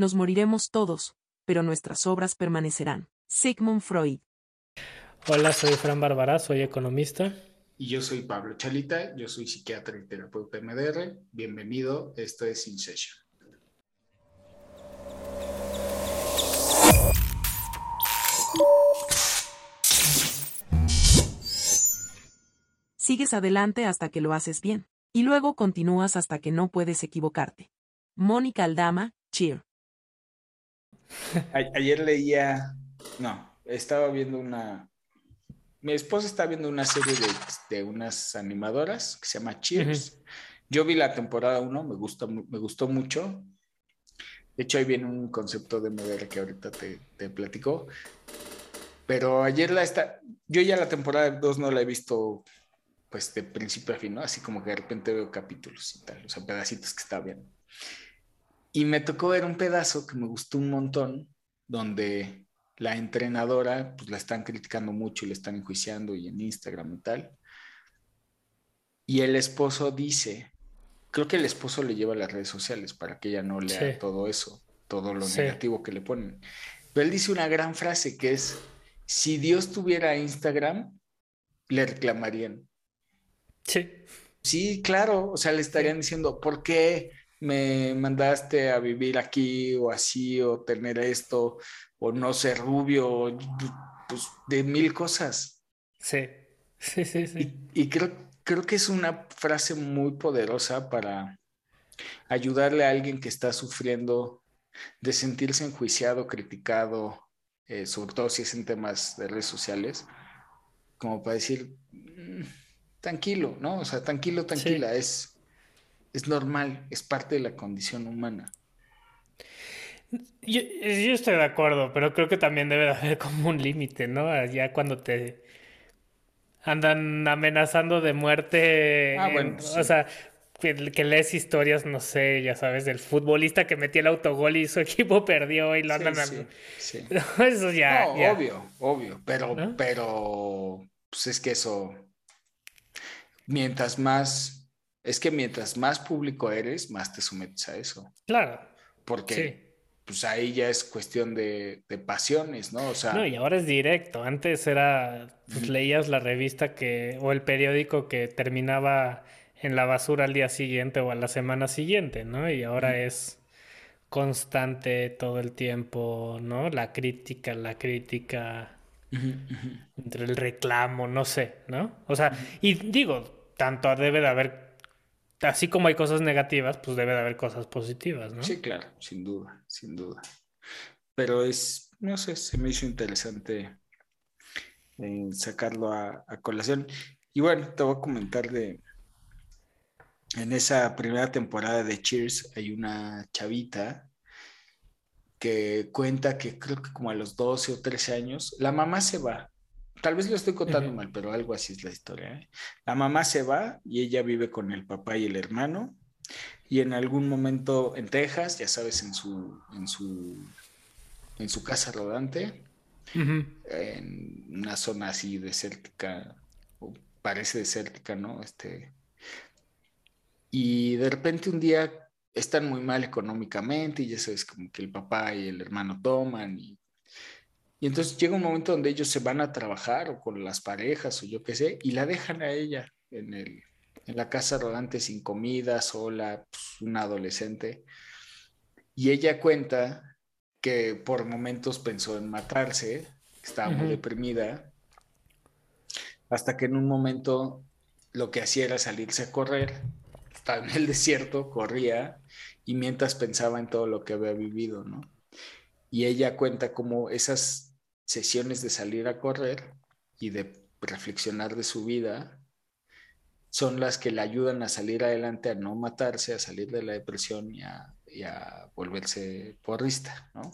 nos moriremos todos, pero nuestras obras permanecerán. Sigmund Freud. Hola, soy Fran Bárbara, soy economista. Y yo soy Pablo Chalita, yo soy psiquiatra y terapeuta MDR. Bienvenido, esto es In Session. Sigues adelante hasta que lo haces bien, y luego continúas hasta que no puedes equivocarte. Mónica Aldama, Cheer. Ayer leía, no, estaba viendo una, mi esposa está viendo una serie de, unas animadoras que se llama Cheers. Yo vi la temporada 1, me, gustó, me gustó mucho. De hecho, ahí viene un concepto de modelo que ahorita te, te platico. Pero ayer la está, yo ya la temporada 2 no la he visto pues de principio a fin, ¿no? Así como que de repente veo capítulos y tal, o sea, pedacitos que está bien. Y me tocó ver un pedazo que me gustó un montón, donde la entrenadora, pues la están criticando mucho y le están enjuiciando y en Instagram y tal. Y el esposo dice, creo que el esposo le lleva a las redes sociales para que ella no lea todo eso, todo lo negativo que le ponen. Pero él dice una gran frase que es, si Dios tuviera Instagram, le reclamarían. Sí. Sí, claro, o sea, le estarían diciendo, ¿por qué me mandaste a vivir aquí o así o tener esto o no ser rubio, pues de mil cosas. Sí, sí, sí, sí. Y, creo, creo que es una frase muy poderosa para ayudarle a alguien que está sufriendo de sentirse enjuiciado, criticado, eh, sobre todo si es en temas de redes sociales, como para decir, mm, tranquilo, ¿no? O sea, tranquilo, tranquila, es, es normal, es parte de la condición humana. Yo, estoy de acuerdo, pero creo que también debe de haber como un límite, ¿no? Ya cuando te andan amenazando de muerte. Ah, bueno. O sea, que, lees historias, no sé, ya sabes, del futbolista que metió el autogol y su equipo perdió y lo andan. Sí, Eso ya. No, obvio, obvio. Pero, pero, pues es que eso. Mientras más. Es que mientras más público eres, más te sometes a eso. Claro. Porque pues ahí ya es cuestión de, pasiones, ¿no? O sea... No, y ahora es directo. Antes era, pues leías la revista que, o el periódico que terminaba en la basura al día siguiente o a la semana siguiente, ¿no? Y ahora es constante todo el tiempo, ¿no? La crítica, la crítica, entre el reclamo, no sé, ¿no? O sea, y digo, tanto debe de haber así como hay cosas negativas, pues debe de haber cosas positivas, ¿no? Sí, claro, sin duda, sin duda. Pero es, no sé, se me hizo interesante eh, sacarlo a, colación. Y bueno, te voy a comentar de, en esa primera temporada de Cheers hay una chavita que cuenta que creo que como a los 12 o 13 años, la mamá se va Tal vez lo estoy contando mal, pero algo así es la historia. ¿eh? La mamá se va y ella vive con el papá y el hermano. Y en algún momento en Texas, ya sabes, en su, en su, en su casa rodante, en una zona así desértica, o parece desértica, ¿no? Este, y de repente un día están muy mal económicamente y ya sabes, como que el papá y el hermano toman y y entonces llega un momento donde ellos se van a trabajar o con las parejas o yo qué sé, y la dejan a ella en, el, en la casa rodante sin comida, sola, pues, una adolescente. Y ella cuenta que por momentos pensó en matarse, estaba muy deprimida, hasta que en un momento lo que hacía era salirse a correr, estaba en el desierto, corría, y mientras pensaba en todo lo que había vivido, ¿no? Y ella cuenta como esas sesiones de salir a correr y de reflexionar de su vida son las que le ayudan a salir adelante, a no matarse, a salir de la depresión y a, volverse porrista, ¿no?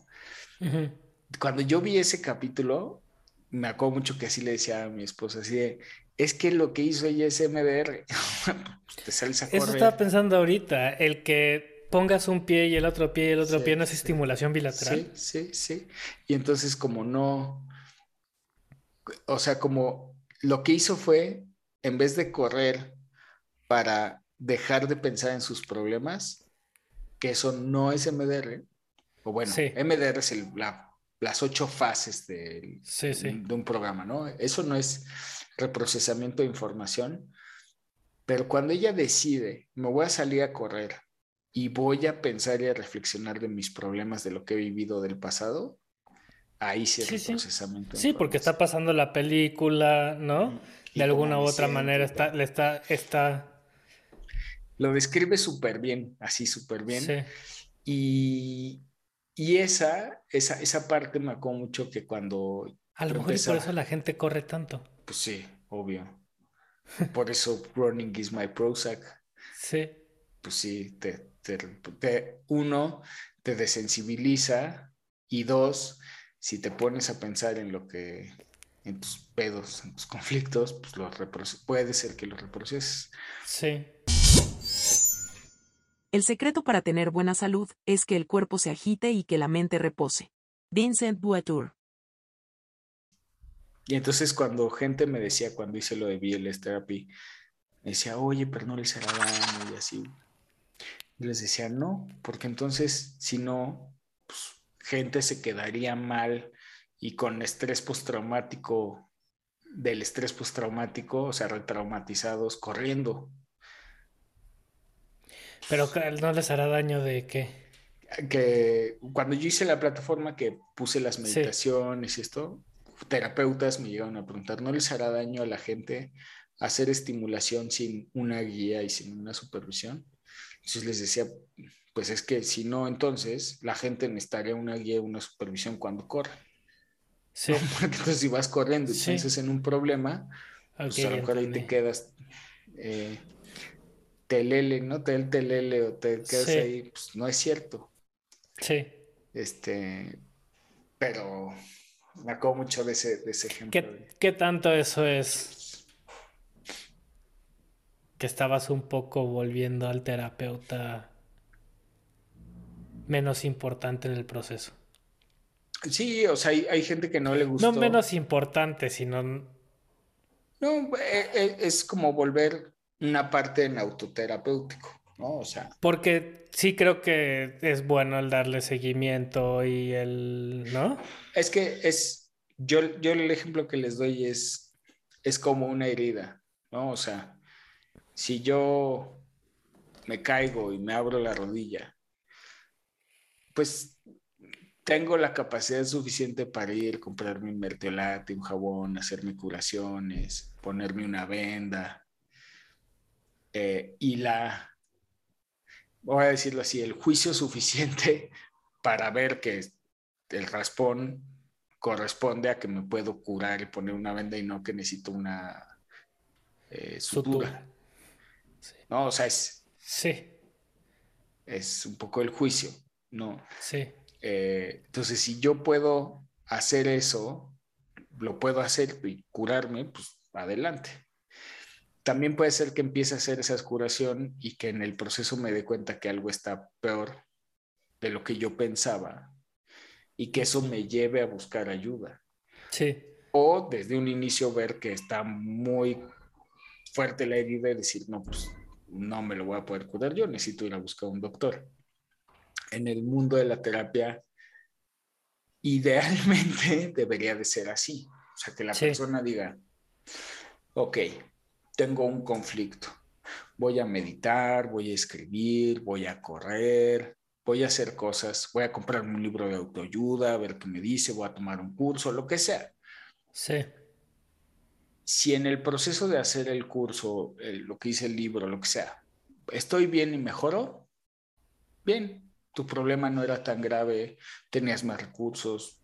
Cuando yo vi ese capítulo, me acuerdo mucho que así le decía a mi esposa, así es que lo que hizo ella es MDR, te sales a correr. Eso estaba pensando ahorita, el que pongas un pie y el otro pie y el otro pie, ¿no es estimulación bilateral? Sí, sí, sí. Y entonces como no, o sea, como lo que hizo fue, en vez de correr para dejar de pensar en sus problemas, que eso no es MDR, O bueno, MDR es las ocho fases de, de un programa, ¿no? Eso no es reprocesamiento de información, pero cuando ella decide, me voy a salir a correr y voy a pensar y a reflexionar de mis problemas, de lo que he vivido del pasado, ahí sí es reprocesamiento. Sí, porque está pasando la película, ¿no? de alguna u otra manera está, le está, está... Lo describe súper bien, así súper bien. Sí. Y, y esa, esa, esa parte me acuerdo mucho que cuando... A lo mejor y por eso la gente corre tanto. Pues sí, obvio. Por eso running is my Prozac. Sí. Pues sí, te, te, uno, te desensibiliza y dos, si te pones a pensar en lo que en tus pedos, en tus conflictos, pues lo puede ser que lo reproceses. Sí. El secreto para tener buena salud es que el cuerpo se agite y que la mente repose. Vincent Boatour. Y entonces cuando gente me decía, cuando hice lo de BLS Therapy, me decía, oye, pero no les hará daño y así. Y les decía, no, porque entonces si no, pues, gente se quedaría mal y con estrés postraumático, del estrés postraumático, o sea, retraumatizados, corriendo. Pero no les hará daño de qué? Que cuando yo hice la plataforma que puse las meditaciones y esto, terapeutas me llegaron a preguntar, ¿no les hará daño a la gente hacer estimulación sin una guía y sin una supervisión? Entonces les decía, pues es que si no, entonces la gente necesitaría una guía una supervisión cuando corre. Sí. Porque entonces si vas corriendo y piensas en un problema, pues a lo mejor ahí te quedas eh, telele, ¿no? Tel telele o te quedas ahí, pues no es cierto. Sí. Este, pero me acuerdo mucho de ese, de ese ejemplo. ¿Qué, ¿Qué, tanto eso es? Que estabas un poco volviendo al terapeuta menos importante en el proceso. Sí, o sea, hay, gente que no le gusta. No menos importante, sino. No, eh, eh, es como volver una parte en autoterapéutico, ¿no? O sea. Porque sí creo que es bueno el darle seguimiento y el. ¿No? Es que es. Yo, yo el ejemplo que les doy es. Es como una herida, ¿no? O sea, si yo me caigo y me abro la rodilla, pues tengo la capacidad suficiente para ir, comprarme un mertiolate, un jabón, hacerme curaciones, ponerme una venda. Eh, y la, voy a decirlo así, el juicio suficiente para ver que el raspón corresponde a que me puedo curar y poner una venda y no que necesito una eh, sutura. No, o sea, es. Sí. Es un poco el juicio, ¿no? Sí. Eh, entonces, si yo puedo hacer eso, lo puedo hacer y curarme, pues adelante. También puede ser que empiece a hacer esa curación y que en el proceso me dé cuenta que algo está peor de lo que yo pensaba y que eso me lleve a buscar ayuda. Sí. O desde un inicio ver que está muy fuerte la herida y decir, no, pues no me lo voy a poder curar yo, necesito ir a buscar un doctor en el mundo de la terapia, idealmente debería de ser así. O sea, que la persona diga, ok, tengo un conflicto, voy a meditar, voy a escribir, voy a correr, voy a hacer cosas, voy a comprar un libro de autoayuda, a ver qué me dice, voy a tomar un curso, lo que sea. Sí. Si en el proceso de hacer el curso, lo que dice el libro, lo que sea, estoy bien y mejoro, bien, tu problema no era tan grave, tenías más recursos.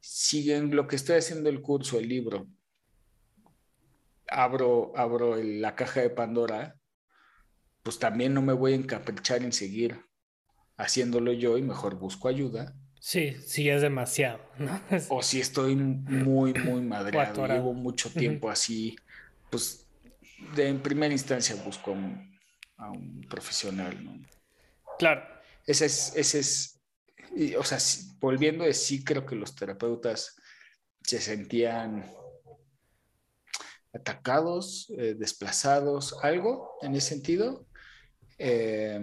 Si en lo que estoy haciendo el curso, el libro, abro, abro la caja de Pandora, pues también no me voy a encaprichar en seguir haciéndolo yo y mejor busco ayuda. Sí, sí es demasiado, O si estoy muy, muy madreado, llevo mucho tiempo así, pues de, en primera instancia busco a un profesional, ¿no? Claro. Ese es, ese es, o sea, volviendo de sí, creo que los terapeutas se sentían atacados, eh, desplazados, algo en ese sentido. Eh,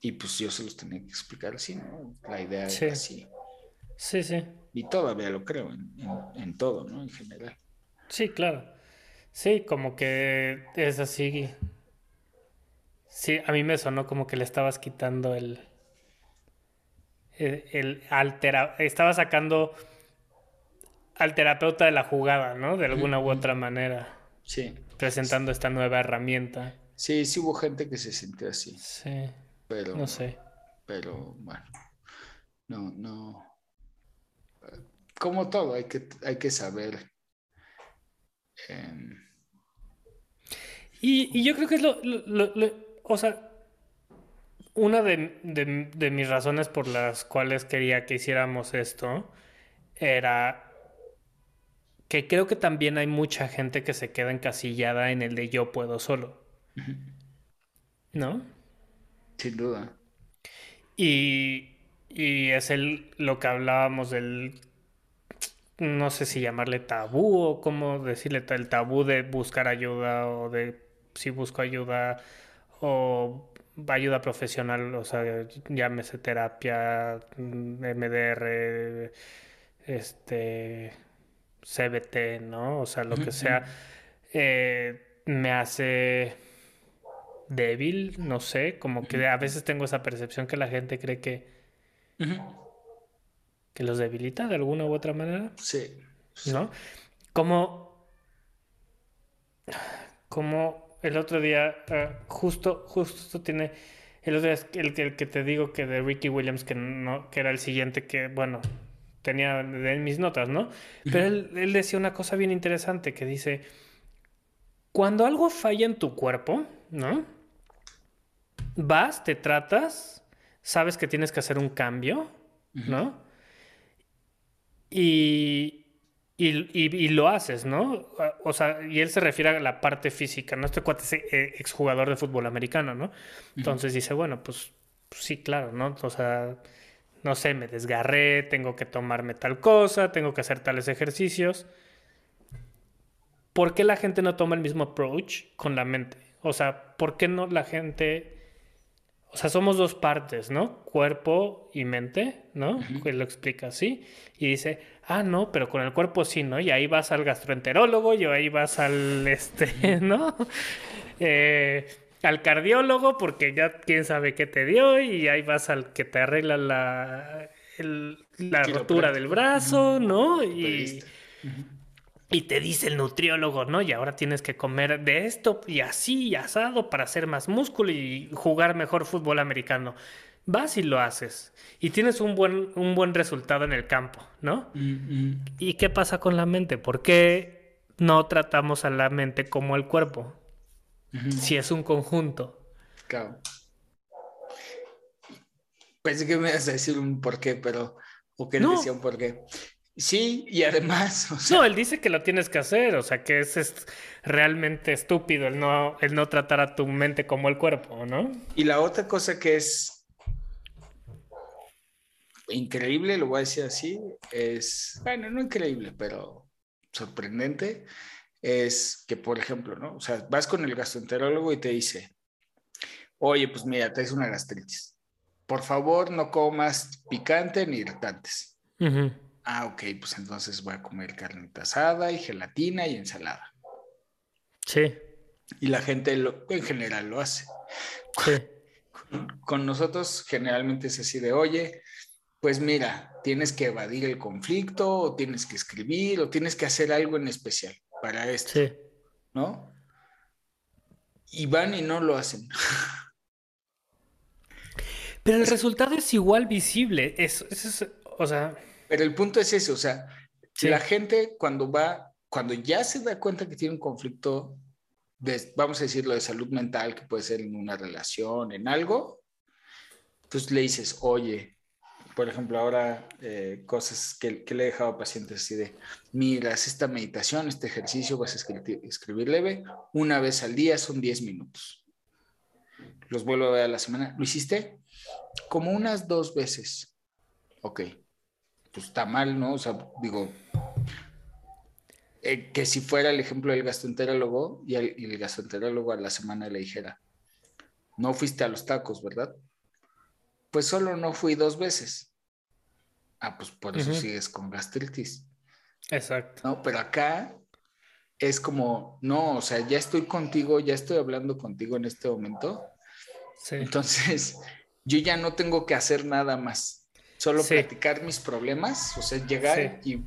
Y pues yo se los tenía que explicar así, ¿no? La idea sí. era así. Sí, sí. Y todavía lo creo en, en, todo, ¿no? En general. Sí, claro. Sí, como que es así. Sí, a mí me sonó como que le estabas quitando el. El, el altera. Estaba sacando al terapeuta de la jugada, ¿no? De alguna u otra manera. Sí. Presentando esta nueva herramienta. Sí, sí hubo gente que se sintió así. Sí. Pero. No sé. Pero bueno. No, no. Como todo, hay que, hay que saber. Y, y, yo creo que es lo, lo, lo, o sea, una de, de, de, mis razones por las cuales quería que hiciéramos esto era que creo que también hay mucha gente que se queda encasillada en el de yo puedo solo. ¿No? Sin duda. Y, y es el, lo que hablábamos del, no sé si llamarle tabú o cómo decirle, el tabú de buscar ayuda o de si busco ayuda o ayuda profesional, o sea, llámese terapia, MDR, este, CBT, ¿no? O sea, lo que sea, eh, me hace débil, no sé, como que a veces tengo esa percepción que la gente cree que, que los debilita de alguna u otra manera. Sí. ¿No? Como, como el otro día, uh, justo, justo tiene, el otro día el, el, que te digo que de Ricky Williams, que, no, que era el siguiente que, bueno, tenía en mis notas, ¿no? Pero él, él, decía una cosa bien interesante que dice, cuando algo falla en tu cuerpo, ¿no? Vas, te tratas, sabes que tienes que hacer un cambio, ¿no? Y, y, y, y, lo haces, ¿no? O sea, y él se refiere a la parte física, ¿no? Este cuate es eh, exjugador de fútbol americano, ¿no? Entonces dice, bueno, pues, pues sí, claro, ¿no? O sea no sé, me desgarré, tengo que tomarme tal cosa, tengo que hacer tales ejercicios. ¿Por qué la gente no toma el mismo approach con la mente? O sea, ¿por qué no la gente... O sea, somos dos partes, ¿no? Cuerpo y mente, ¿no? Uh -huh. Él lo explica así. Y dice, ah, no, pero con el cuerpo sí, ¿no? Y ahí vas al gastroenterólogo, y ahí vas al, este, ¿no? Eh, al cardiólogo porque ya quién sabe qué te dio y ahí vas al que te arregla la, el, la rotura del brazo, ¿no? Y, y te dice el nutriólogo, ¿no? Y ahora tienes que comer de esto y así y asado para hacer más músculo y jugar mejor fútbol americano. Vas y lo haces. Y tienes un buen, un buen resultado en el campo, ¿no? Mm -hmm. ¿Y qué pasa con la mente? ¿Por qué no tratamos a la mente como el cuerpo? -huh. Si es un conjunto. Claro. Pensé que me ibas a decir un porqué, pero. O que él no. decía un porqué. Sí, y además. O sea... No, él dice que lo tienes que hacer, o sea, que es, es, realmente estúpido el no, el no tratar a tu mente como el cuerpo, ¿no? Y la otra cosa que es increíble, lo voy a decir así, es, bueno, no increíble, pero sorprendente, es que, por ejemplo, ¿no? O sea, vas con el gastroenterólogo y te dice, oye, pues mira, te es una gastritis. Por favor, no comas picante ni irritantes. Uh -huh. Ah, ok, pues entonces voy a comer carnita asada y gelatina y ensalada. Sí. Y la gente lo, en general lo hace. Sí. Con, con nosotros generalmente es así de, oye, pues mira, tienes que evadir el conflicto, o tienes que escribir, o tienes que hacer algo en especial para esto, sí. ¿no? Y van y no lo hacen. Pero el resultado es igual visible, es, es, es o sea... Pero el punto es ese, o sea, sí. la gente cuando va, cuando ya se da cuenta que tiene un conflicto, de, vamos a decirlo, de salud mental, que puede ser en una relación, en algo, pues le dices, oye, por ejemplo, ahora eh, cosas que, que, le he dejado a pacientes así de, mira, haz esta meditación, este ejercicio, vas a escribir, escribir leve, una vez al día son 10 minutos. Los vuelvo a ver a la semana. ¿Lo hiciste? Como unas dos veces. Ok. Pues está mal, ¿no? O sea, digo, eh, que si fuera el ejemplo del gastroenterólogo y el, y el gastroenterólogo a la semana le dijera, no fuiste a los tacos, ¿verdad? pues solo no fui dos veces. Ah, pues por eso sigues con gastritis. Exacto. No, pero acá es como, no, o sea, ya estoy contigo, ya estoy hablando contigo en este momento. Sí. Entonces, yo ya no tengo que hacer nada más. Solo platicar mis problemas, o sea, llegar y,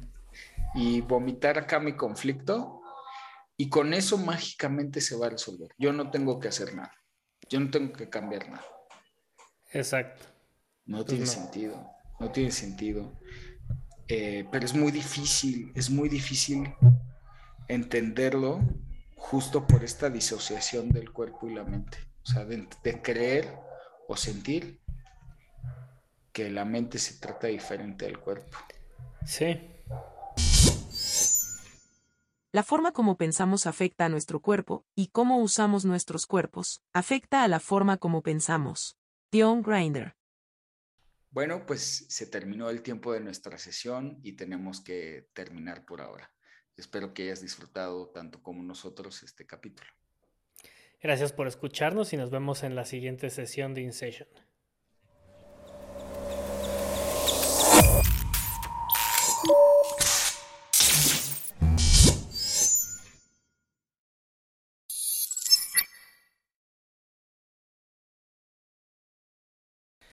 y vomitar acá mi conflicto y con eso mágicamente se va a resolver. Yo no tengo que hacer nada. Yo no tengo que cambiar nada. Exacto. No pues tiene sentido. No tiene sentido. Eh, pero es muy difícil, es muy difícil entenderlo justo por esta disociación del cuerpo y la mente. O sea, de, de creer o sentir que la mente se trata diferente del cuerpo. Sí. La forma como pensamos afecta a nuestro cuerpo, y cómo usamos nuestros cuerpos, afecta a la forma como pensamos. Dion Grinder. Bueno, pues se terminó el tiempo de nuestra sesión y tenemos que terminar por ahora. Espero que hayas disfrutado tanto como nosotros este capítulo. Gracias por escucharnos y nos vemos en la siguiente sesión de InSession. you